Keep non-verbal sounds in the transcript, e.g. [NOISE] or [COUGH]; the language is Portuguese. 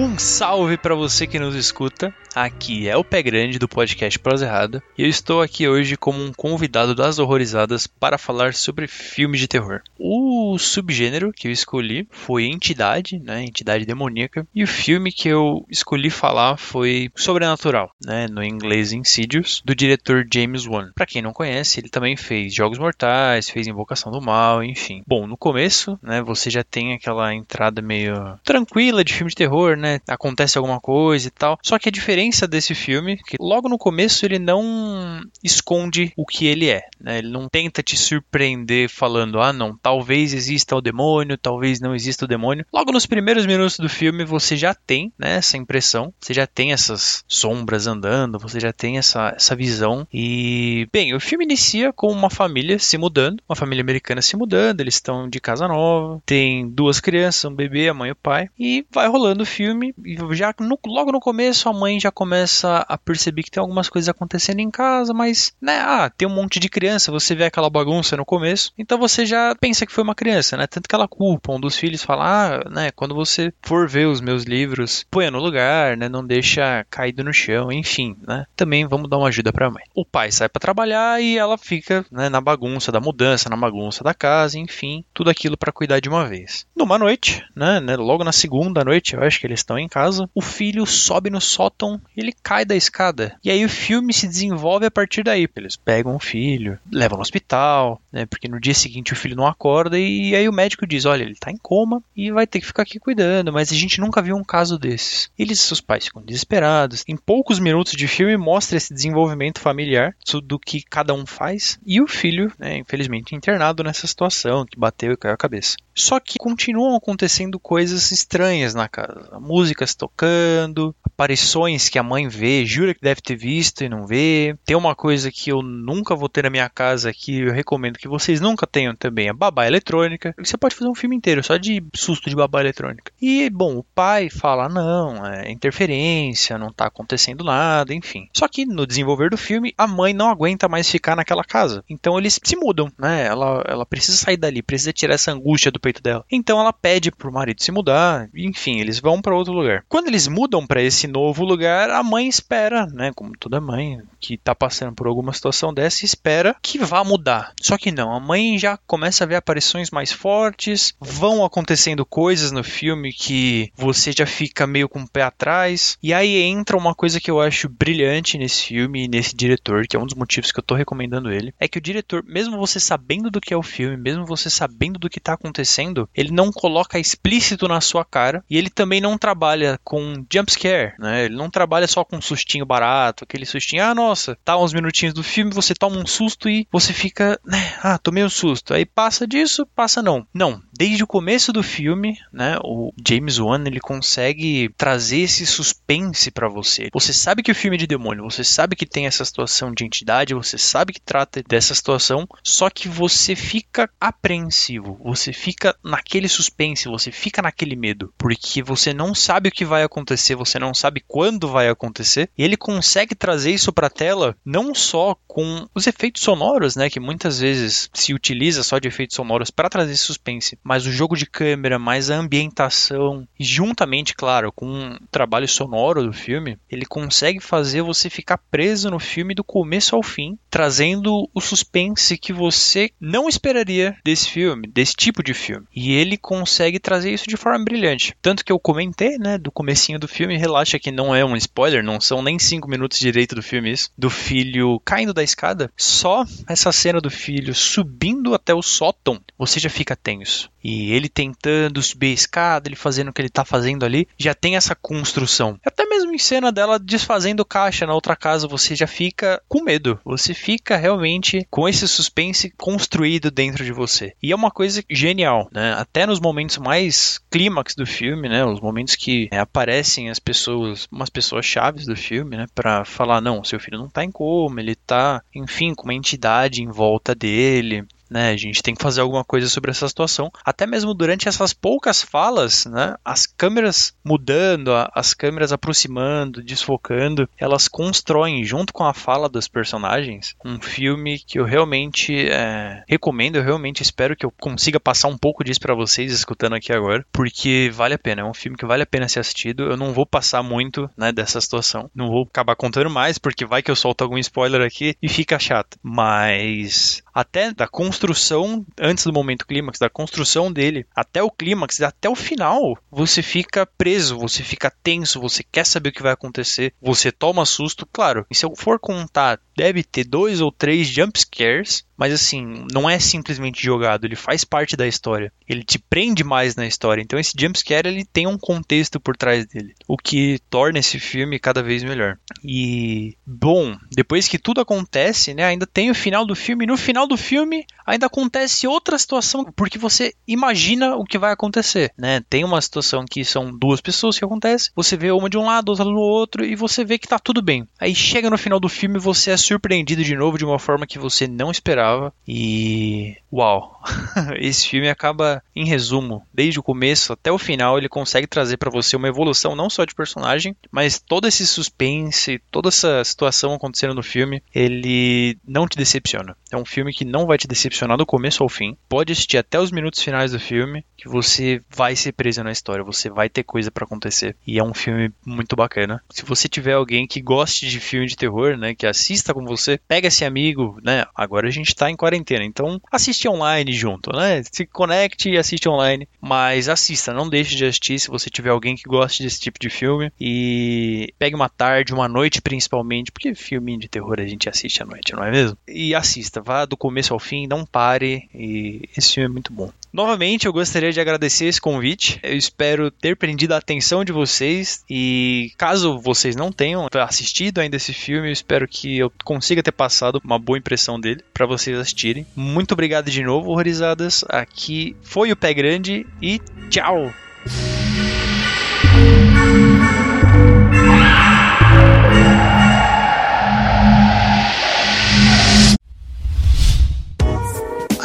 Um salve para você que nos escuta. Aqui é o Pé Grande do podcast Prosa Errada e eu estou aqui hoje como um convidado das horrorizadas para falar sobre filmes de terror. O subgênero que eu escolhi foi entidade, né, entidade demoníaca, e o filme que eu escolhi falar foi sobrenatural, né, no inglês Insidious, do diretor James Wan. Para quem não conhece, ele também fez Jogos Mortais, fez Invocação do Mal, enfim. Bom, no começo, né, você já tem aquela entrada meio tranquila de filme de terror, né? Acontece alguma coisa e tal. Só que a diferença desse filme, que logo no começo ele não esconde o que ele é, né? Ele não tenta te surpreender falando, ah, não, talvez exista o demônio, talvez não exista o demônio. Logo nos primeiros minutos do filme você já tem, né, essa impressão, você já tem essas sombras andando, você já tem essa, essa visão. E, bem, o filme inicia com uma família se mudando, uma família americana se mudando, eles estão de casa nova, tem duas crianças, um bebê, a mãe e o pai, e vai rolando o filme filme, já no, logo no começo a mãe já começa a perceber que tem algumas coisas acontecendo em casa, mas, né, ah, tem um monte de criança, você vê aquela bagunça no começo, então você já pensa que foi uma criança, né? Tanto que ela culpa um dos filhos, fala, ah, né, quando você for ver os meus livros, põe no lugar, né, não deixa caído no chão, enfim, né? Também vamos dar uma ajuda pra mãe. O pai sai para trabalhar e ela fica, né, na bagunça da mudança, na bagunça da casa, enfim, tudo aquilo para cuidar de uma vez. Numa noite, né, né, logo na segunda noite, eu acho que eles estão em casa, o filho sobe no sótão ele cai da escada. E aí o filme se desenvolve a partir daí. Eles pegam o filho, levam no hospital, né? Porque no dia seguinte o filho não acorda e aí o médico diz: olha, ele tá em coma e vai ter que ficar aqui cuidando, mas a gente nunca viu um caso desses. Eles e seus pais ficam desesperados. Em poucos minutos de filme mostra esse desenvolvimento familiar do que cada um faz e o filho, né, infelizmente, internado nessa situação que bateu e caiu a cabeça. Só que continuam acontecendo coisas estranhas na casa. Músicas tocando, aparições que a mãe vê, jura que deve ter visto e não vê. Tem uma coisa que eu nunca vou ter na minha casa que eu recomendo que vocês nunca tenham também, a babá eletrônica. Você pode fazer um filme inteiro só de susto de babá eletrônica. E, bom, o pai fala, não, é interferência, não tá acontecendo nada, enfim. Só que no desenvolver do filme, a mãe não aguenta mais ficar naquela casa. Então eles se mudam, né? Ela, ela precisa sair dali, precisa tirar essa angústia do peito dela. Então ela pede pro marido se mudar, enfim, eles vão para outro lugar. Quando eles mudam para esse novo lugar, a mãe espera, né, como toda mãe que tá passando por alguma situação dessa, espera que vá mudar. Só que não, a mãe já começa a ver aparições mais fortes, vão acontecendo coisas no filme que você já fica meio com o pé atrás, e aí entra uma coisa que eu acho brilhante nesse filme e nesse diretor, que é um dos motivos que eu tô recomendando ele, é que o diretor, mesmo você sabendo do que é o filme, mesmo você sabendo do que tá acontecendo ele não coloca explícito na sua cara e ele também não trabalha com jump scare, né? Ele não trabalha só com um sustinho barato, aquele sustinho, ah, nossa, tá uns minutinhos do filme, você toma um susto e você fica, né, ah, tomei um susto. Aí passa disso, passa não. Não, desde o começo do filme, né, o James Wan, ele consegue trazer esse suspense para você. Você sabe que o filme é de demônio, você sabe que tem essa situação de entidade, você sabe que trata dessa situação, só que você fica apreensivo, você fica naquele suspense, você fica naquele medo, porque você não sabe o que vai acontecer, você não sabe quando vai acontecer, e ele consegue trazer isso para tela não só com os efeitos sonoros, né, que muitas vezes se utiliza só de efeitos sonoros para trazer suspense, mas o jogo de câmera, mais a ambientação, juntamente, claro, com o trabalho sonoro do filme, ele consegue fazer você ficar preso no filme do começo ao fim, trazendo o suspense que você não esperaria desse filme, desse tipo de filme. E ele consegue trazer isso de forma brilhante. Tanto que eu comentei, né, do comecinho do filme, relaxa que não é um spoiler, não são nem cinco minutos direito do filme isso, do filho caindo da escada. Só essa cena do filho subindo até o sótão, você já fica tenso. E ele tentando subir a escada, ele fazendo o que ele tá fazendo ali, já tem essa construção. Até mesmo em cena dela desfazendo caixa na outra casa, você já fica com medo. Você fica realmente com esse suspense construído dentro de você. E é uma coisa genial, né? Até nos momentos mais clímax do filme, né? Os momentos que é, aparecem as pessoas, umas pessoas chaves do filme, né? Para falar, não, seu filho não tá em coma, ele tá, enfim, com uma entidade em volta dele né? A gente tem que fazer alguma coisa sobre essa situação. Até mesmo durante essas poucas falas, né? As câmeras mudando, as câmeras aproximando, desfocando, elas constroem junto com a fala dos personagens um filme que eu realmente é, recomendo. Eu realmente espero que eu consiga passar um pouco disso para vocês escutando aqui agora, porque vale a pena. É um filme que vale a pena ser assistido. Eu não vou passar muito, né? Dessa situação. Não vou acabar contando mais, porque vai que eu solto algum spoiler aqui e fica chato. Mas até da construção, antes do momento clímax, da construção dele, até o clímax, até o final, você fica preso, você fica tenso, você quer saber o que vai acontecer, você toma susto. Claro, e se eu for contar, deve ter dois ou três jump scares mas assim, não é simplesmente jogado, ele faz parte da história. Ele te prende mais na história. Então esse jumpscare ele tem um contexto por trás dele, o que torna esse filme cada vez melhor. E bom, depois que tudo acontece, né, ainda tem o final do filme, e no final do filme ainda acontece outra situação, porque você imagina o que vai acontecer, né? Tem uma situação que são duas pessoas que acontece, você vê uma de um lado, outra do outro e você vê que tá tudo bem. Aí chega no final do filme, você é surpreendido de novo de uma forma que você não esperava esperava. E uau, [LAUGHS] esse filme acaba, em resumo, desde o começo até o final, ele consegue trazer para você uma evolução não só de personagem, mas todo esse suspense, toda essa situação acontecendo no filme, ele não te decepciona. É um filme que não vai te decepcionar do começo ao fim. Pode assistir até os minutos finais do filme, que você vai ser preso na história, você vai ter coisa para acontecer. E é um filme muito bacana. Se você tiver alguém que goste de filme de terror, né, que assista com você, pega esse amigo, né? Agora a gente está em quarentena. Então, assiste online junto, né? Se conecte e assiste online. Mas assista, não deixe de assistir se você tiver alguém que goste desse tipo de filme. E pegue uma tarde, uma noite principalmente, porque filme de terror a gente assiste à noite, não é mesmo? E assista, vá do começo ao fim, não pare. E esse filme é muito bom. Novamente, eu gostaria de agradecer esse convite. Eu espero ter prendido a atenção de vocês. E caso vocês não tenham assistido ainda esse filme, eu espero que eu consiga ter passado uma boa impressão dele para vocês assistirem. Muito obrigado de novo, horrorizadas. Aqui foi o Pé Grande e tchau!